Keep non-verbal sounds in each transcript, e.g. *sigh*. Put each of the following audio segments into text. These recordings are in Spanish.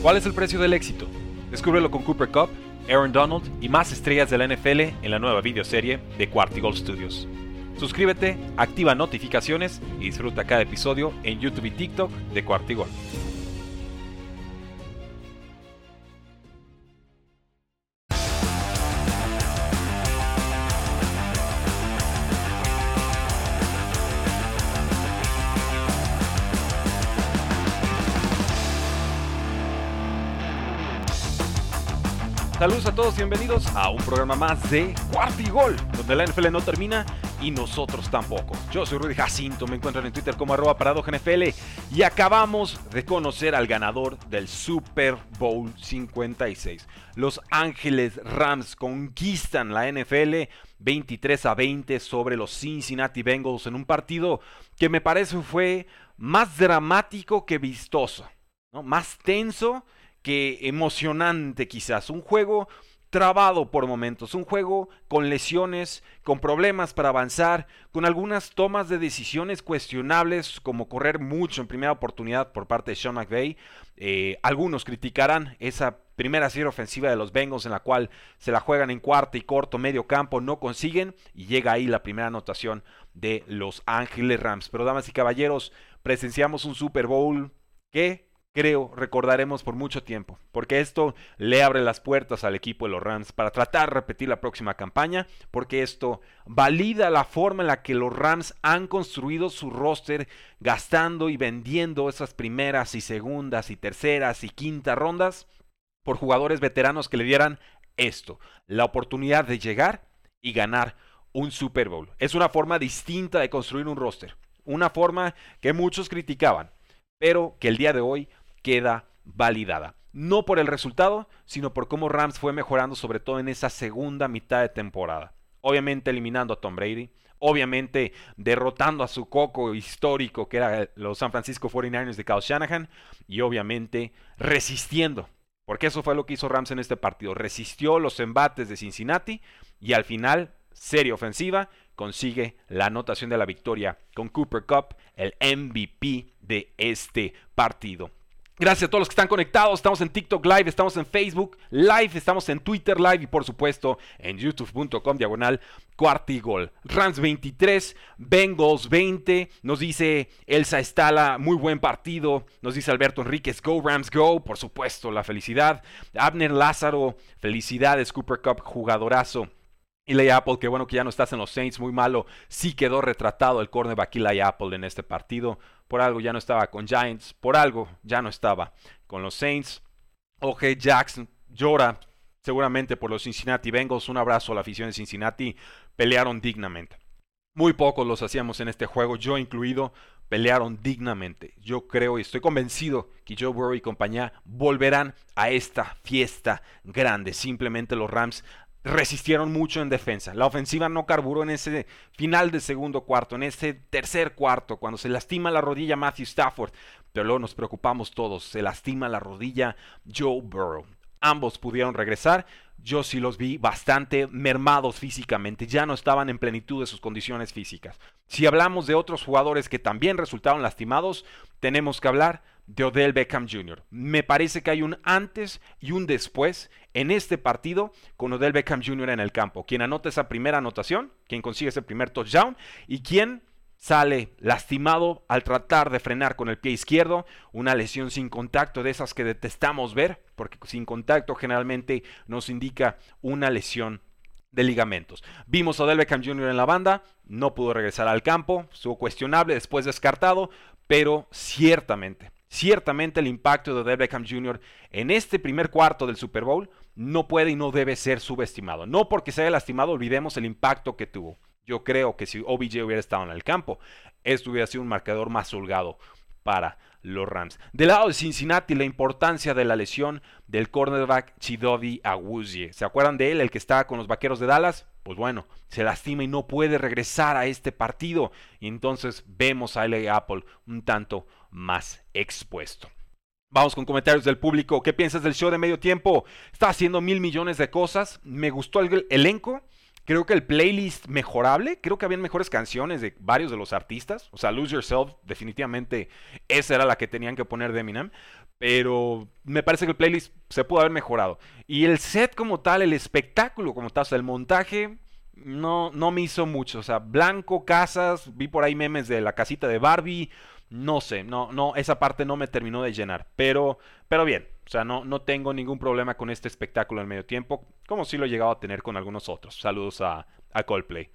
¿Cuál es el precio del éxito? Descúbrelo con Cooper Cup, Aaron Donald y más estrellas de la NFL en la nueva videoserie de Quartigol Studios. Suscríbete, activa notificaciones y disfruta cada episodio en YouTube y TikTok de Quartigol. Saludos a todos y bienvenidos a un programa más de Cuartigol, donde la NFL no termina y nosotros tampoco. Yo soy Rudy Jacinto, me encuentran en Twitter como arroba NFL y acabamos de conocer al ganador del Super Bowl 56. Los Ángeles Rams conquistan la NFL 23 a 20 sobre los Cincinnati Bengals en un partido que me parece fue más dramático que vistoso, más tenso emocionante quizás. Un juego trabado por momentos, un juego con lesiones, con problemas para avanzar, con algunas tomas de decisiones cuestionables como correr mucho en primera oportunidad por parte de Sean McVay. Eh, algunos criticarán esa primera serie ofensiva de los Bengals en la cual se la juegan en cuarto y corto, medio campo, no consiguen y llega ahí la primera anotación de los Ángeles Rams. Pero damas y caballeros, presenciamos un Super Bowl que creo, recordaremos por mucho tiempo, porque esto le abre las puertas al equipo de los Rams para tratar de repetir la próxima campaña, porque esto valida la forma en la que los Rams han construido su roster gastando y vendiendo esas primeras y segundas y terceras y quintas rondas por jugadores veteranos que le dieran esto, la oportunidad de llegar y ganar un Super Bowl. Es una forma distinta de construir un roster, una forma que muchos criticaban, pero que el día de hoy queda validada. No por el resultado, sino por cómo Rams fue mejorando, sobre todo en esa segunda mitad de temporada. Obviamente eliminando a Tom Brady, obviamente derrotando a su coco histórico que era los San Francisco 49ers de Kyle Shanahan y obviamente resistiendo, porque eso fue lo que hizo Rams en este partido, resistió los embates de Cincinnati y al final, serie ofensiva, consigue la anotación de la victoria con Cooper Cup, el MVP de este partido. Gracias a todos los que están conectados. Estamos en TikTok Live, estamos en Facebook Live, estamos en Twitter Live y por supuesto en youtube.com diagonal cuartigol. Rams 23, Bengals 20. Nos dice Elsa Estala, muy buen partido. Nos dice Alberto Enríquez, Go Rams Go. Por supuesto, la felicidad. Abner Lázaro, felicidades, Cooper Cup, jugadorazo. Eli Apple, que bueno que ya no estás en los Saints, muy malo. Sí quedó retratado el cornerback Eli Apple en este partido. Por algo ya no estaba con Giants, por algo ya no estaba con los Saints. O.J. Jackson llora seguramente por los Cincinnati Bengals. Un abrazo a la afición de Cincinnati. Pelearon dignamente. Muy pocos los hacíamos en este juego, yo incluido, pelearon dignamente. Yo creo y estoy convencido que Joe Burrow y compañía volverán a esta fiesta grande. Simplemente los Rams resistieron mucho en defensa. La ofensiva no carburó en ese final de segundo cuarto, en ese tercer cuarto, cuando se lastima la rodilla Matthew Stafford. Pero luego nos preocupamos todos, se lastima la rodilla Joe Burrow. Ambos pudieron regresar. Yo sí los vi bastante mermados físicamente, ya no estaban en plenitud de sus condiciones físicas. Si hablamos de otros jugadores que también resultaron lastimados, tenemos que hablar de Odell Beckham Jr. Me parece que hay un antes y un después en este partido con Odell Beckham Jr. en el campo. Quien anota esa primera anotación, quien consigue ese primer touchdown y quien sale lastimado al tratar de frenar con el pie izquierdo, una lesión sin contacto de esas que detestamos ver, porque sin contacto generalmente nos indica una lesión de ligamentos. Vimos a Odell Beckham Jr. en la banda, no pudo regresar al campo, estuvo cuestionable, después descartado, pero ciertamente Ciertamente el impacto de Odell Beckham Jr. en este primer cuarto del Super Bowl no puede y no debe ser subestimado. No porque se haya lastimado, olvidemos el impacto que tuvo. Yo creo que si OBJ hubiera estado en el campo, esto hubiera sido un marcador más holgado para los Rams. Del lado de Cincinnati, la importancia de la lesión del cornerback Chidovi Awuzie. ¿Se acuerdan de él, el que estaba con los vaqueros de Dallas? Pues bueno, se lastima y no puede regresar a este partido. Y entonces vemos a LA Apple un tanto más expuesto. Vamos con comentarios del público. ¿Qué piensas del show de medio tiempo? Está haciendo mil millones de cosas. Me gustó el elenco. Creo que el playlist mejorable. Creo que habían mejores canciones de varios de los artistas. O sea, Lose Yourself, definitivamente esa era la que tenían que poner de Eminem. pero me parece que el playlist se pudo haber mejorado. Y el set como tal, el espectáculo como tal, o sea, el montaje, no, no me hizo mucho. O sea, blanco, casas, vi por ahí memes de la casita de Barbie. No sé, no, no, esa parte no me terminó de llenar. Pero, pero bien, o sea, no, no tengo ningún problema con este espectáculo en medio tiempo, como sí lo he llegado a tener con algunos otros. Saludos a, a Coldplay.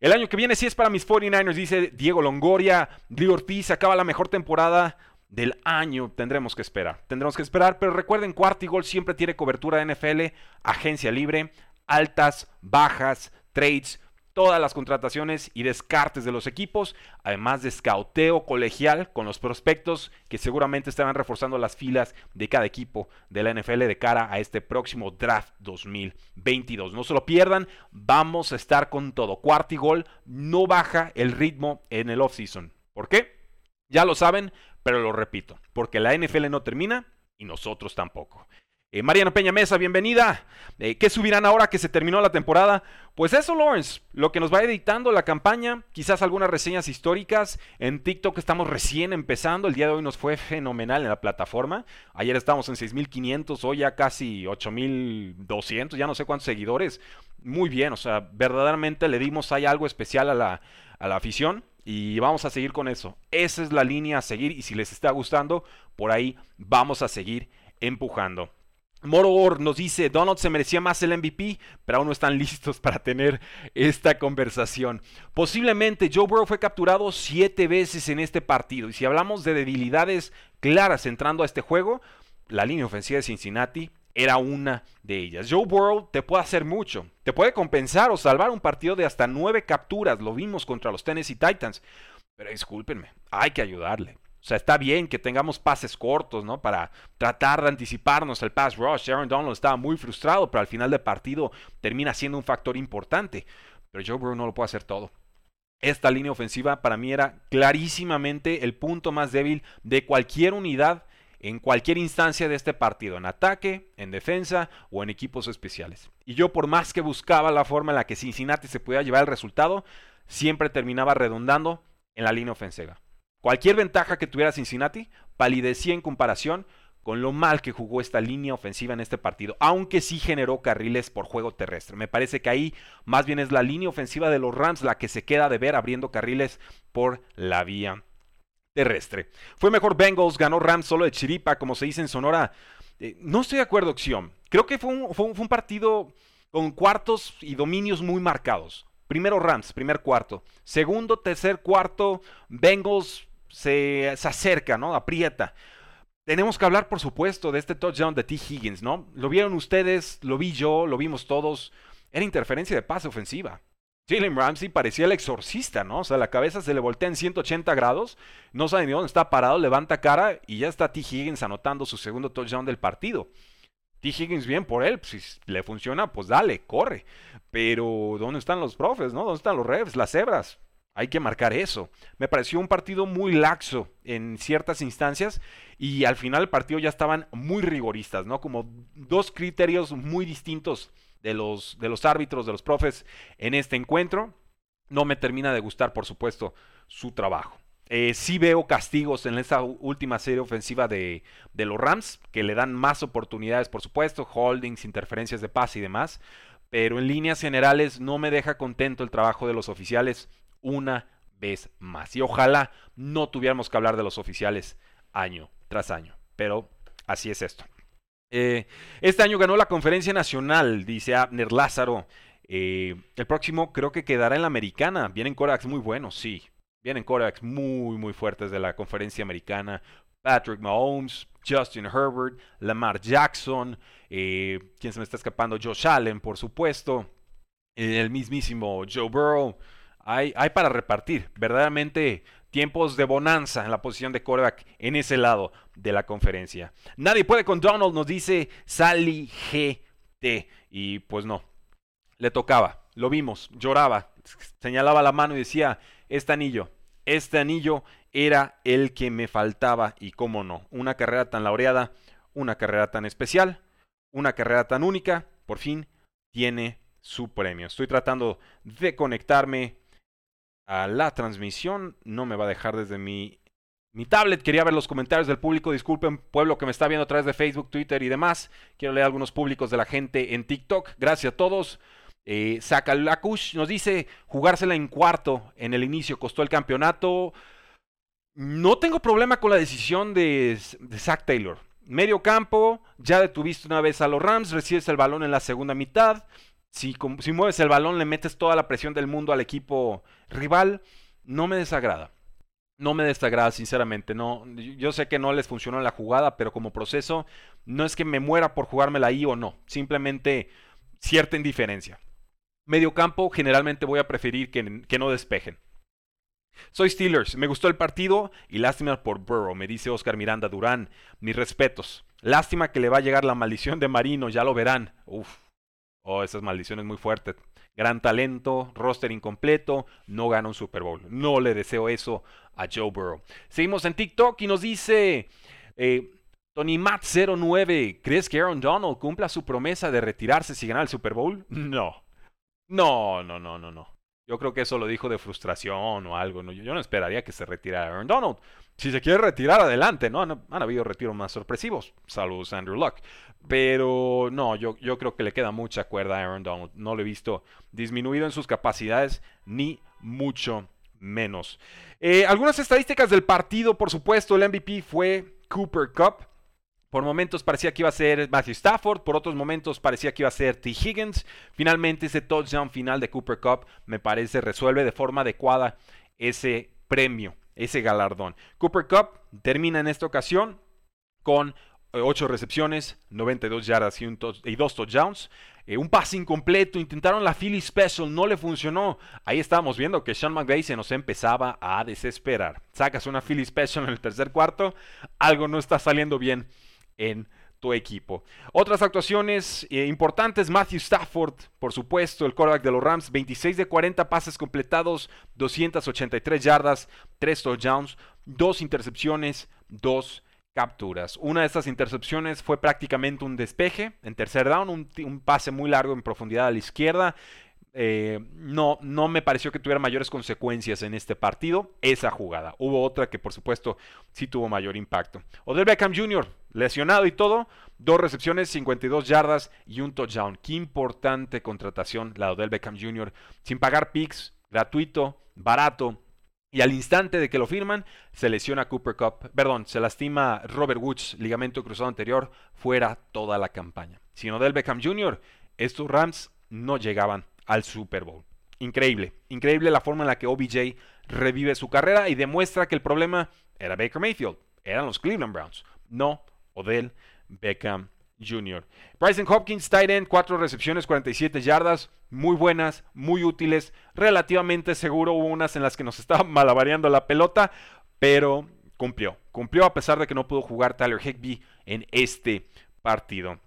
El año que viene sí es para mis 49ers, dice Diego Longoria. Dio Ortiz acaba la mejor temporada del año tendremos que esperar. Tendremos que esperar, pero recuerden, Cuartigol siempre tiene cobertura de NFL, agencia libre, altas, bajas, trades, todas las contrataciones y descartes de los equipos, además de escauteo colegial con los prospectos que seguramente estarán reforzando las filas de cada equipo de la NFL de cara a este próximo draft 2022. No se lo pierdan, vamos a estar con todo. Cuartigol no baja el ritmo en el offseason. ¿Por qué? Ya lo saben, pero lo repito, porque la NFL no termina y nosotros tampoco. Eh, Mariano Peña Mesa, bienvenida. Eh, ¿Qué subirán ahora que se terminó la temporada? Pues eso, Lawrence, lo que nos va editando la campaña, quizás algunas reseñas históricas. En TikTok estamos recién empezando, el día de hoy nos fue fenomenal en la plataforma. Ayer estábamos en 6.500, hoy ya casi 8.200, ya no sé cuántos seguidores. Muy bien, o sea, verdaderamente le dimos algo especial a la, a la afición. Y vamos a seguir con eso. Esa es la línea a seguir y si les está gustando, por ahí vamos a seguir empujando. Moro nos dice, Donald se merecía más el MVP, pero aún no están *laughs* listos para tener esta conversación. Posiblemente Joe Burrow fue capturado siete veces en este partido. Y si hablamos de debilidades claras entrando a este juego, la línea ofensiva de Cincinnati era una de ellas. Joe Burrow te puede hacer mucho, te puede compensar o salvar un partido de hasta nueve capturas, lo vimos contra los Tennessee Titans, pero discúlpenme, hay que ayudarle. O sea, está bien que tengamos pases cortos, ¿no? Para tratar de anticiparnos al pass rush. Aaron Donald estaba muy frustrado, pero al final del partido termina siendo un factor importante. Pero Joe Burrow no lo puede hacer todo. Esta línea ofensiva para mí era clarísimamente el punto más débil de cualquier unidad en cualquier instancia de este partido, en ataque, en defensa o en equipos especiales. Y yo por más que buscaba la forma en la que Cincinnati se pudiera llevar el resultado, siempre terminaba redondando en la línea ofensiva. Cualquier ventaja que tuviera Cincinnati palidecía en comparación con lo mal que jugó esta línea ofensiva en este partido, aunque sí generó carriles por juego terrestre. Me parece que ahí más bien es la línea ofensiva de los Rams la que se queda de ver abriendo carriles por la vía terrestre. Fue mejor Bengals, ganó Rams solo de chiripa, como se dice en Sonora. Eh, no estoy de acuerdo, Xion. Creo que fue un, fue, un, partido con cuartos y dominios muy marcados. Primero Rams, primer cuarto. Segundo, tercer cuarto, Bengals se, se acerca, ¿no? Aprieta. Tenemos que hablar, por supuesto, de este touchdown de T. Higgins, ¿no? Lo vieron ustedes, lo vi yo, lo vimos todos. Era interferencia de pase ofensiva. Jalen Ramsey parecía el exorcista, ¿no? O sea, la cabeza se le voltea en 180 grados, no sabe ni dónde está parado, levanta cara y ya está T. Higgins anotando su segundo touchdown del partido. T. Higgins bien por él, si le funciona, pues dale, corre. Pero ¿dónde están los profes, no? ¿Dónde están los refs, las cebras? Hay que marcar eso. Me pareció un partido muy laxo en ciertas instancias y al final el partido ya estaban muy rigoristas, ¿no? Como dos criterios muy distintos de los, de los árbitros, de los profes en este encuentro. No me termina de gustar, por supuesto, su trabajo. Eh, sí veo castigos en esta última serie ofensiva de, de, los Rams, que le dan más oportunidades, por supuesto, holdings, interferencias de pase y demás. Pero en líneas generales no me deja contento el trabajo de los oficiales una vez más. Y ojalá no tuviéramos que hablar de los oficiales año tras año. Pero así es esto. Eh, este año ganó la conferencia nacional, dice Abner Lázaro. Eh, el próximo creo que quedará en la americana. Vienen corebacks muy buenos, sí. Vienen corebacks muy, muy fuertes de la conferencia americana. Patrick Mahomes, Justin Herbert, Lamar Jackson. Eh, ¿Quién se me está escapando? Josh Allen, por supuesto. el mismísimo Joe Burrow. Hay, para repartir. Verdaderamente tiempos de bonanza en la posición de quarterback en ese lado de la conferencia. Nadie puede con Donald, nos dice Sally GT. Y pues no, le tocaba, lo vimos, lloraba, señalaba la mano y decía, este anillo, este anillo era el que me faltaba y cómo no, una carrera tan laureada, una carrera tan especial, una carrera tan única, por fin tiene su premio. Estoy tratando de conectarme a la transmisión. No me va a dejar desde mi mi tablet. Quería ver los comentarios del público. Disculpen, pueblo que me está viendo a través de Facebook, Twitter y demás. Quiero leer algunos públicos de la gente en TikTok. Gracias a todos. Eh, Lakush nos dice jugársela en cuarto en el inicio costó el campeonato. No tengo problema con la decisión de, de Zach Taylor. Medio campo, ya detuviste una vez a los Rams, recibes el balón en la segunda mitad. Si, si mueves el balón, le metes toda la presión del mundo al equipo rival. No me desagrada no me desagrada, sinceramente. No, yo sé que no les funcionó la jugada, pero como proceso, no es que me muera por jugármela ahí o no. Simplemente cierta indiferencia. Medio campo, generalmente voy a preferir que, que no despejen. Soy Steelers, me gustó el partido y lástima por Burrow, me dice Oscar Miranda Durán. Mis respetos. Lástima que le va a llegar la maldición de Marino, ya lo verán. Uf. Oh, esas maldiciones muy fuertes. Gran talento, roster incompleto, no gana un Super Bowl. No le deseo eso a Joe Burrow. Seguimos en TikTok y nos dice eh, Tony Matt 09, ¿crees que Aaron Donald cumpla su promesa de retirarse si gana el Super Bowl? *laughs* No. No, no, no, no, no. Yo creo que eso lo dijo de frustración o algo. Yo no esperaría que se retirara Aaron Donald. Si se quiere retirar, adelante, ¿no? Han, habido retiros más sorpresivos. Saludos, Andrew Luck. Pero no, yo, yo creo que le queda mucha cuerda a Aaron Donald. No lo he visto disminuido en sus capacidades, ni mucho menos. Eh, algunas estadísticas del partido, por supuesto, el MVP fue Cooper Cup. Por momentos parecía que iba a ser Matthew Stafford, por otros momentos parecía que iba a ser T. Higgins. Finalmente ese touchdown final de Cooper Cup me parece resuelve de forma adecuada ese premio, ese galardón. Cooper Cup termina en esta ocasión con 8 recepciones, 92 yardas y, un 2 touchdowns. Eh, un pase incompleto, intentaron la Philly Special, no le funcionó. Ahí estábamos viendo que Sean McVay se nos empezaba a desesperar. Sacas una Philly Special en el tercer cuarto, algo no está saliendo bien en tu equipo. Otras actuaciones eh, importantes, Matthew Stafford, por supuesto, el quarterback de los Rams, 26 de 40 pases completados, 283 yardas, 3 touchdowns, 2 intercepciones, 2 capturas. Una de estas intercepciones fue prácticamente un despeje en tercer down, un pase muy largo en profundidad a la izquierda. Eh, no, no me pareció que tuviera mayores consecuencias en este partido, esa jugada. Hubo otra que por supuesto sí tuvo mayor impacto. Odell Beckham Jr., lesionado y todo, dos recepciones, 52 yardas y un touchdown. Qué importante contratación la de Odell Beckham Jr. Sin pagar picks, gratuito, barato. Y al instante de que lo firman, se lesiona Cooper Cup, perdón, se lastima Robert Woods, ligamento cruzado anterior, fuera toda la campaña. Sin Odell Beckham Jr., estos Rams no llegaban al Super Bowl. Increíble, increíble la forma en la que OBJ revive su carrera y demuestra que el problema era Baker Mayfield, eran los Cleveland Browns, no Odell Beckham Jr. Bryson Hopkins, tight end, 4 recepciones, 47 yardas, muy buenas, muy útiles, relativamente seguro. Hubo unas en las que nos *laughs* estaba malabareando la pelota, pero cumplió. Cumplió a pesar de que no pudo jugar Tyler Higbee en este partido.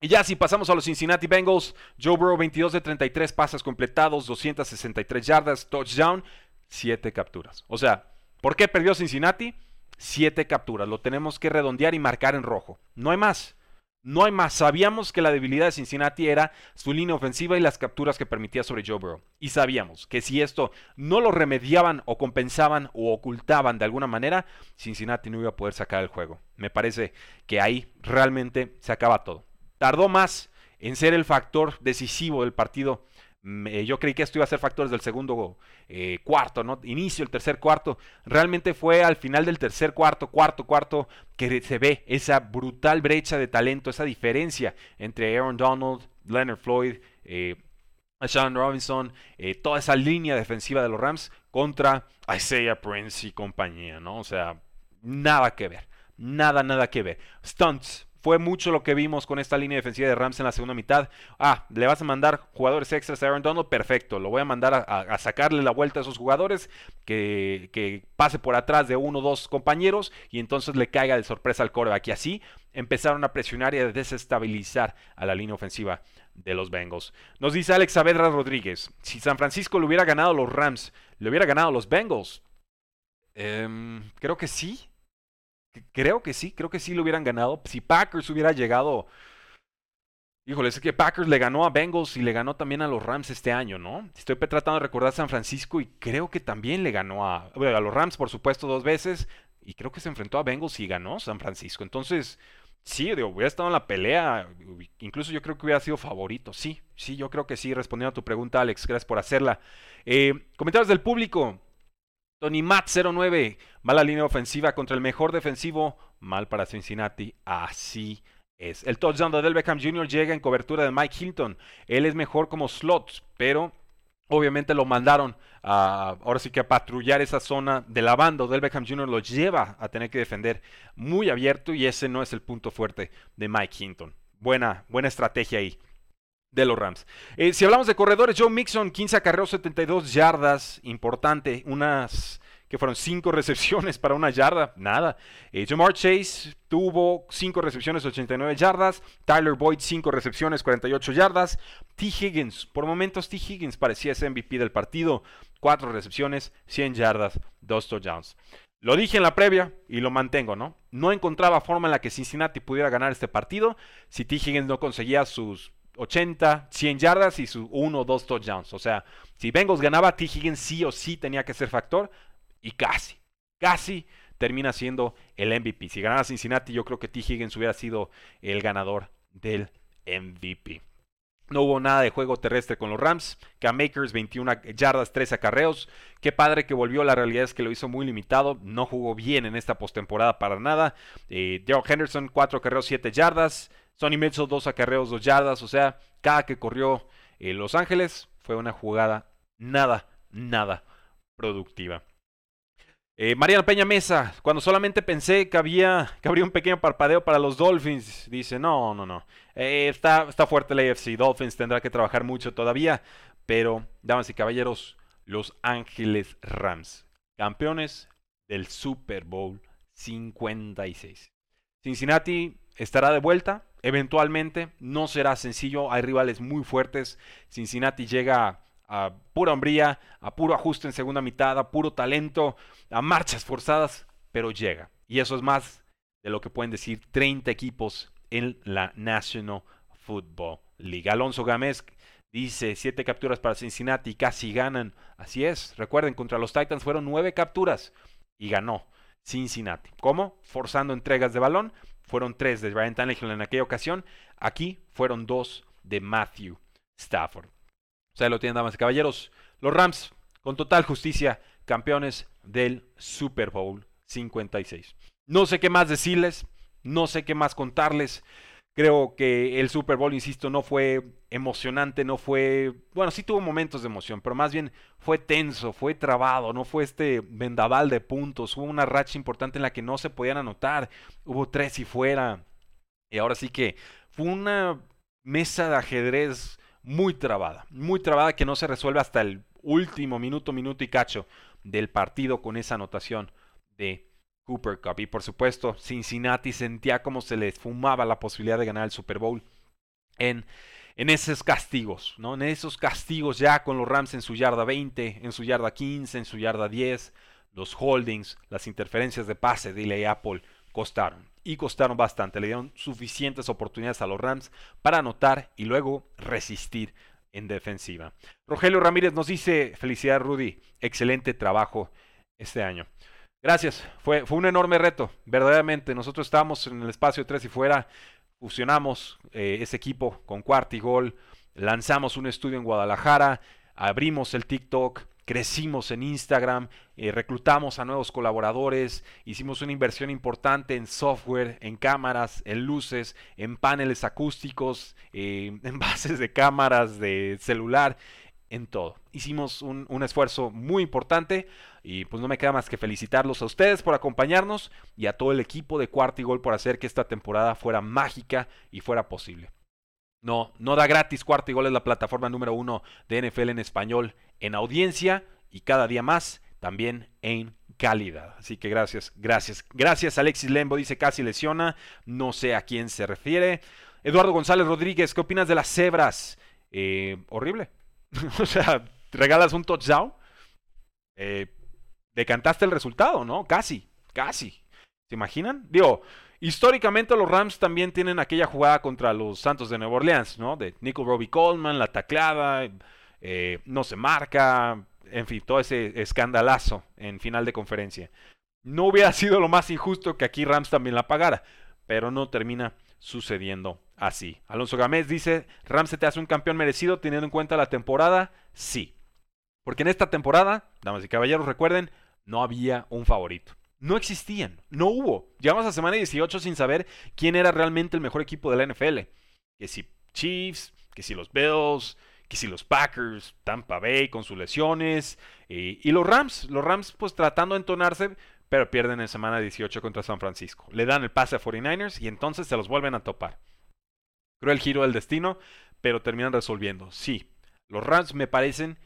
Y ya si pasamos a los Cincinnati Bengals, Joe Burrow 22 de 33 pases completados, 263 yardas, touchdown, 7 capturas. O sea, ¿por qué perdió Cincinnati? 7 capturas. Lo tenemos que redondear y marcar en rojo. No hay más. No hay más. Sabíamos que la debilidad de Cincinnati era su línea ofensiva y las capturas que permitía sobre Joe Burrow. Y sabíamos que si esto no lo remediaban o compensaban o ocultaban de alguna manera, Cincinnati no iba a poder sacar el juego. Me parece que ahí realmente se acaba todo tardó más en ser el factor decisivo del partido. Yo creí que esto iba a ser factor desde el segundo eh, cuarto, ¿no? Inicio, el tercer cuarto. Realmente fue al final del tercer cuarto, cuarto, cuarto, que se ve esa brutal brecha de talento, esa diferencia entre Aaron Donald, Leonard Floyd, eh, Sean Robinson, eh, toda esa línea defensiva de los Rams contra Isaiah Prince y compañía, ¿no? O sea, nada que ver. Nada, nada que ver. Stunts, fue mucho lo que vimos con esta línea defensiva de Rams en la segunda mitad. Ah, le vas a mandar jugadores extras a Aaron Donald, perfecto. Lo voy a mandar a, sacarle la vuelta a esos jugadores, que, pase por atrás de uno o dos compañeros y entonces le caiga de sorpresa al coreback. Y así empezaron a presionar y a desestabilizar a la línea ofensiva de los Bengals. Nos dice Alex Saavedra Rodríguez, si San Francisco le hubiera ganado a los Rams, le hubiera ganado a los Bengals. Em, creo que sí. Creo que sí, creo que sí lo hubieran ganado. Si Packers hubiera llegado. Híjole, es que Packers le ganó a Bengals y le ganó también a los Rams este año, ¿no? Estoy tratando de recordar San Francisco y creo que también le ganó a, a los Rams, por supuesto, dos veces y creo que se enfrentó a Bengals y ganó San Francisco. Entonces, sí, digo, hubiera estado en la pelea, incluso yo creo que hubiera sido favorito. Sí, sí, yo creo que sí, respondiendo a tu pregunta, Alex, gracias por hacerla. Eh, comentarios del público. Tony Matt 09, mala línea ofensiva contra el mejor defensivo, mal para Cincinnati, así es. El touchdown de Del Beckham Jr. llega en cobertura de Mike Hilton. Él es mejor como slot, pero obviamente lo mandaron a, ahora sí que a patrullar esa zona de la banda. Del Beckham Jr. lo lleva a tener que defender muy abierto y ese no es el punto fuerte de Mike Hinton. Buena, buena estrategia ahí de los Rams. Eh, si hablamos de corredores, Joe Mixon, 15 acarreos, 72 yardas, importante, unas que fueron 5 recepciones para una yarda, nada. Eh, Jamar Chase tuvo 5 recepciones, 89 yardas. Tyler Boyd, 5 recepciones, 48 yardas. T. Higgins, por momentos T. Higgins parecía ese MVP del partido, 4 recepciones, 100 yardas, 2 touchdowns. Lo dije en la previa y lo mantengo, ¿no? No encontraba forma en la que Cincinnati pudiera ganar este partido si T. Higgins no conseguía sus 80, 100 yardas y sus 1 o 2 touchdowns. O sea, si Bengals ganaba, T. Higgins sí o sí tenía que ser factor y casi, casi termina siendo el MVP. Si ganara Cincinnati, yo creo que T. Higgins hubiera sido el ganador del MVP. No hubo nada de juego terrestre con los Rams. Cam Makers, 21 yardas, 3 acarreos. Qué padre que volvió. La realidad es que lo hizo muy limitado. No jugó bien en esta postemporada para nada. Eh, Henderson, 4 acarreos, 7 yardas. Sonny Mitchell, 2 acarreos, 2 yardas. O sea, cada que corrió eh, Los Ángeles fue una jugada nada, nada productiva. Eh, Mariana Peña Mesa, cuando solamente pensé que había que habría un pequeño parpadeo para los Dolphins, dice, no, no, no. Eh, está, está fuerte la AFC. Dolphins tendrá que trabajar mucho todavía. Pero, damas y caballeros, Los Ángeles Rams, campeones del Super Bowl 56. Cincinnati estará de vuelta, eventualmente. No será sencillo, hay rivales muy fuertes. Cincinnati llega a pura hombría, a puro ajuste en segunda mitad, a puro talento, a marchas forzadas, pero llega. Y eso es más de lo que pueden decir 30 equipos en la National Football League. Alonso Gámez dice 7 capturas para Cincinnati, casi ganan. Así es, recuerden, contra los Titans fueron 9 capturas y ganó Cincinnati. ¿Cómo? Forzando entregas de balón. Fueron 3 de Ryan Tannehill en aquella ocasión. Aquí fueron 2 de Matthew Stafford. O sea, lo tienen, damas y caballeros. Los Rams, con total justicia, campeones del Super Bowl 56. No sé qué más decirles, no sé qué más contarles. Creo que el Super Bowl, insisto, no fue emocionante, no fue... Bueno, sí tuvo momentos de emoción, pero más bien fue tenso, fue trabado, no fue este vendaval de puntos. Hubo una racha importante en la que no se podían anotar. Hubo tres y fuera. Y ahora sí que fue una mesa de ajedrez muy trabada, muy trabada que no se resuelve hasta el último minuto, minuto y cacho del partido con esa anotación de Cooper Cup. Y por supuesto, Cincinnati sentía como se les fumaba la posibilidad de ganar el Super Bowl en, en esos castigos, ¿no? En esos castigos ya con los Rams en su yarda 20, en su yarda 15, en su yarda 10, los holdings, las interferencias de pase de Apple costaron y costaron bastante. Le dieron suficientes oportunidades a los Rams para anotar y luego resistir en defensiva. Rogelio Ramírez nos dice, felicidad Rudy, excelente trabajo este año. Gracias, fue, fue un enorme reto, verdaderamente. Nosotros estábamos en el espacio 3 y fuera, fusionamos eh, ese equipo con Cuarto y Gol, lanzamos un estudio en Guadalajara, abrimos el TikTok, crecimos en Instagram, eh, reclutamos a nuevos colaboradores, hicimos una inversión importante en software, en cámaras, en luces, en paneles acústicos, eh, *laughs* en bases de cámaras, de celular, en todo. Hicimos un, un, esfuerzo muy importante y pues no me queda más que felicitarlos a ustedes por acompañarnos y a todo el equipo de Cuarto y Gol por hacer que esta temporada fuera mágica y fuera posible. No, no da gratis. Cuarto y Gol es la plataforma número uno de NFL en español en audiencia y cada día más también en calidad. Así que gracias, gracias, gracias Alexis Lembo, dice casi lesiona, no sé a quién se refiere. Eduardo González Rodríguez, ¿qué opinas de las cebras? Eh, horrible. *laughs* o sea, regalas un touchdown, eh, decantaste el resultado, ¿no? Casi, casi. ¿Se imaginan? Digo, históricamente los Rams también tienen aquella jugada contra los Santos de Nueva Orleans, ¿no? De Nickel Robbie Coleman, la tacleada, eh, no se marca, en fin, todo ese escandalazo en final de conferencia. No hubiera sido lo más injusto que aquí Rams también la pagara, pero no termina sucediendo así. Alonso Gamés dice, Rams se te hace un campeón merecido teniendo en cuenta la temporada. Sí. Porque en esta temporada, damas y caballeros, recuerden, no había un favorito. No existían, no hubo. Llegamos a semana 18 sin saber quién era realmente el mejor equipo de la NFL. Que si Chiefs, que si los Bills, que si los Packers, Tampa Bay con sus lesiones, eh, y los Rams, los Rams pues tratando de entonarse, pero pierden en semana 18 contra San Francisco. Le dan el pase a 49ers y entonces se los vuelven a topar. Creo el giro del destino, pero terminan resolviendo. Sí, los Rams me parecen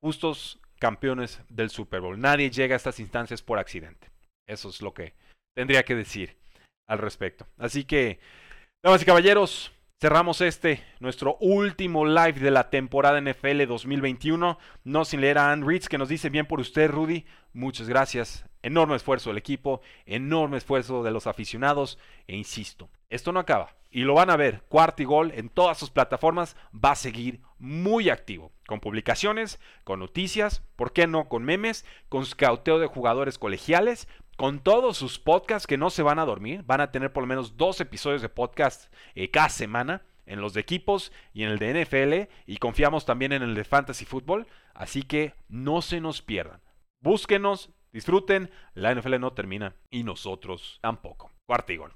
justos campeones del Super Bowl. Nadie llega a estas instancias por accidente. Eso es lo que tendría que decir al respecto. Así que, damas y caballeros, cerramos este, nuestro último live de la temporada NFL 2021. No sin leer a Ann Reeds, que nos dice bien por usted, Rudy. Muchas gracias. Enorme esfuerzo del equipo, enorme esfuerzo de los aficionados. E insisto, esto no acaba. Y lo van a ver, cuarto y gol en todas sus plataformas va a seguir muy activo. Con publicaciones, con noticias, ¿por qué no? Con memes, con scouteo de jugadores colegiales, con todos sus podcasts que no se van a dormir. Van a tener por lo menos dos episodios de podcast eh, cada semana en los de equipos y en el de NFL. Y confiamos también en el de Fantasy Football. Así que no se nos pierdan. Búsquenos, disfruten. La NFL no termina y nosotros tampoco. Cuarto y gol.